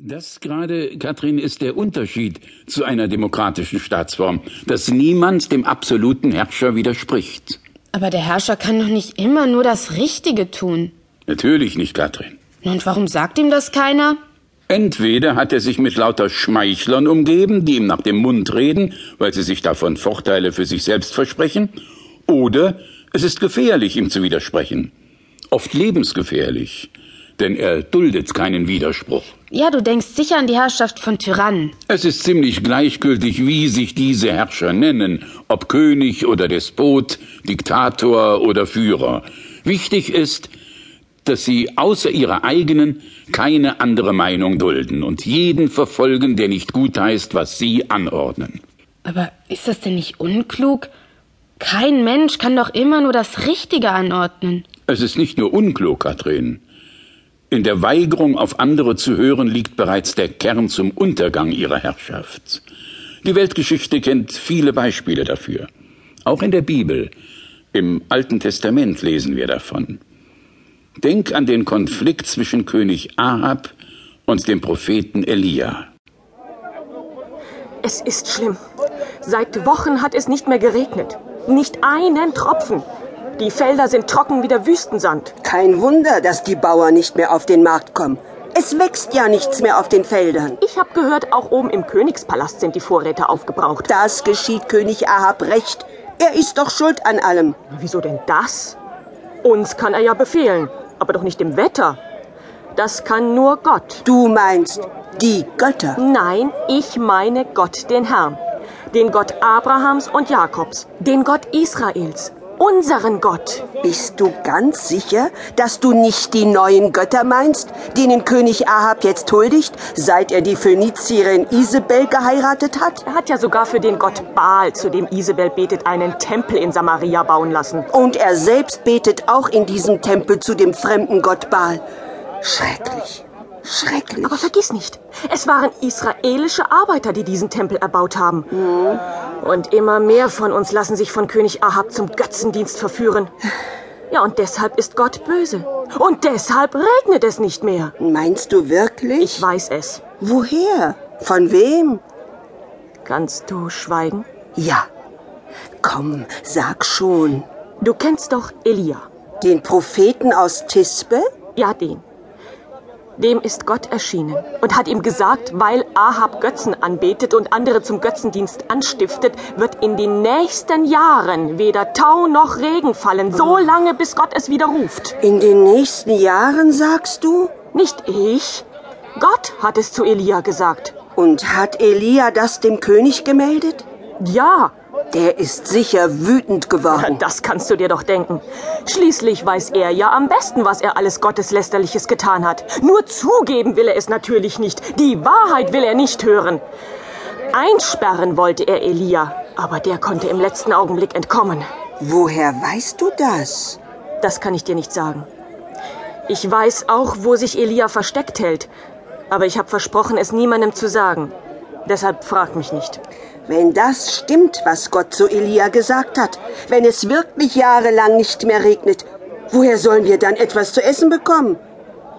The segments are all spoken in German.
Das gerade, Katrin, ist der Unterschied zu einer demokratischen Staatsform, dass niemand dem absoluten Herrscher widerspricht. Aber der Herrscher kann doch nicht immer nur das Richtige tun. Natürlich nicht, Katrin. Und warum sagt ihm das keiner? Entweder hat er sich mit lauter Schmeichlern umgeben, die ihm nach dem Mund reden, weil sie sich davon Vorteile für sich selbst versprechen, oder es ist gefährlich, ihm zu widersprechen. Oft lebensgefährlich, denn er duldet keinen Widerspruch. Ja, du denkst sicher an die Herrschaft von Tyrannen. Es ist ziemlich gleichgültig, wie sich diese Herrscher nennen, ob König oder Despot, Diktator oder Führer. Wichtig ist, dass sie außer ihrer eigenen keine andere Meinung dulden und jeden verfolgen, der nicht gut heißt, was sie anordnen. Aber ist das denn nicht unklug? Kein Mensch kann doch immer nur das Richtige anordnen. Es ist nicht nur unklug, Katrin. In der Weigerung, auf andere zu hören, liegt bereits der Kern zum Untergang ihrer Herrschaft. Die Weltgeschichte kennt viele Beispiele dafür. Auch in der Bibel, im Alten Testament lesen wir davon. Denk an den Konflikt zwischen König Ahab und dem Propheten Elia. Es ist schlimm. Seit Wochen hat es nicht mehr geregnet. Nicht einen Tropfen. Die Felder sind trocken wie der Wüstensand. Kein Wunder, dass die Bauern nicht mehr auf den Markt kommen. Es wächst ja nichts mehr auf den Feldern. Ich habe gehört, auch oben im Königspalast sind die Vorräte aufgebraucht. Das geschieht König Ahab recht. Er ist doch schuld an allem. Wieso denn das? Uns kann er ja befehlen aber doch nicht dem Wetter. Das kann nur Gott. Du meinst die Götter? Nein, ich meine Gott, den Herrn. Den Gott Abrahams und Jakobs. Den Gott Israels unseren Gott. Bist du ganz sicher, dass du nicht die neuen Götter meinst, denen König Ahab jetzt huldigt, seit er die Phönizierin Isabel geheiratet hat? Er hat ja sogar für den Gott Baal, zu dem Isabel betet, einen Tempel in Samaria bauen lassen. Und er selbst betet auch in diesem Tempel zu dem fremden Gott Baal. Schrecklich. Schrecklich. Aber vergiss nicht, es waren israelische Arbeiter, die diesen Tempel erbaut haben. Mhm. Und immer mehr von uns lassen sich von König Ahab zum Götzendienst verführen. Ja, und deshalb ist Gott böse. Und deshalb regnet es nicht mehr. Meinst du wirklich? Ich weiß es. Woher? Von wem? Kannst du schweigen? Ja. Komm, sag schon. Du kennst doch Elia. Den Propheten aus Tisbe? Ja, den. Dem ist Gott erschienen und hat ihm gesagt, weil Ahab Götzen anbetet und andere zum Götzendienst anstiftet, wird in den nächsten Jahren weder Tau noch Regen fallen, so lange bis Gott es widerruft. In den nächsten Jahren, sagst du? Nicht ich. Gott hat es zu Elia gesagt. Und hat Elia das dem König gemeldet? Ja, der ist sicher wütend geworden. Das kannst du dir doch denken. Schließlich weiß er ja am besten, was er alles Gotteslästerliches getan hat. Nur zugeben will er es natürlich nicht. Die Wahrheit will er nicht hören. Einsperren wollte er Elia, aber der konnte im letzten Augenblick entkommen. Woher weißt du das? Das kann ich dir nicht sagen. Ich weiß auch, wo sich Elia versteckt hält, aber ich habe versprochen, es niemandem zu sagen. Deshalb frag mich nicht. Wenn das stimmt, was Gott zu Elia gesagt hat, wenn es wirklich jahrelang nicht mehr regnet, woher sollen wir dann etwas zu essen bekommen?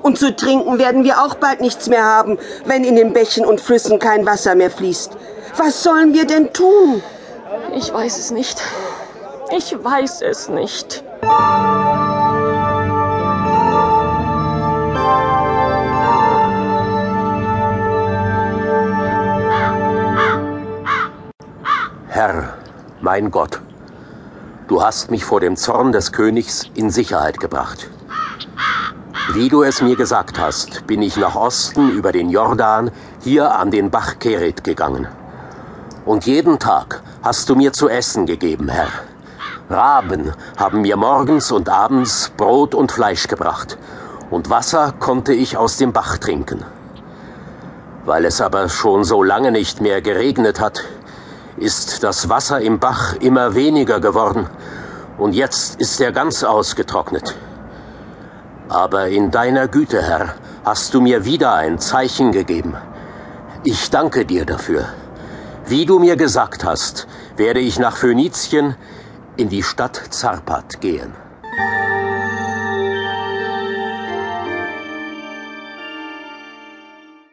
Und zu trinken werden wir auch bald nichts mehr haben, wenn in den Bächen und Flüssen kein Wasser mehr fließt. Was sollen wir denn tun? Ich weiß es nicht. Ich weiß es nicht. Herr, mein Gott, du hast mich vor dem Zorn des Königs in Sicherheit gebracht. Wie du es mir gesagt hast, bin ich nach Osten über den Jordan hier an den Bach Keret gegangen. Und jeden Tag hast du mir zu essen gegeben, Herr. Raben haben mir morgens und abends Brot und Fleisch gebracht, und Wasser konnte ich aus dem Bach trinken. Weil es aber schon so lange nicht mehr geregnet hat, ist das Wasser im Bach immer weniger geworden und jetzt ist er ganz ausgetrocknet. Aber in deiner Güte, Herr, hast du mir wieder ein Zeichen gegeben. Ich danke dir dafür. Wie du mir gesagt hast, werde ich nach Phönizien in die Stadt Zarpat gehen.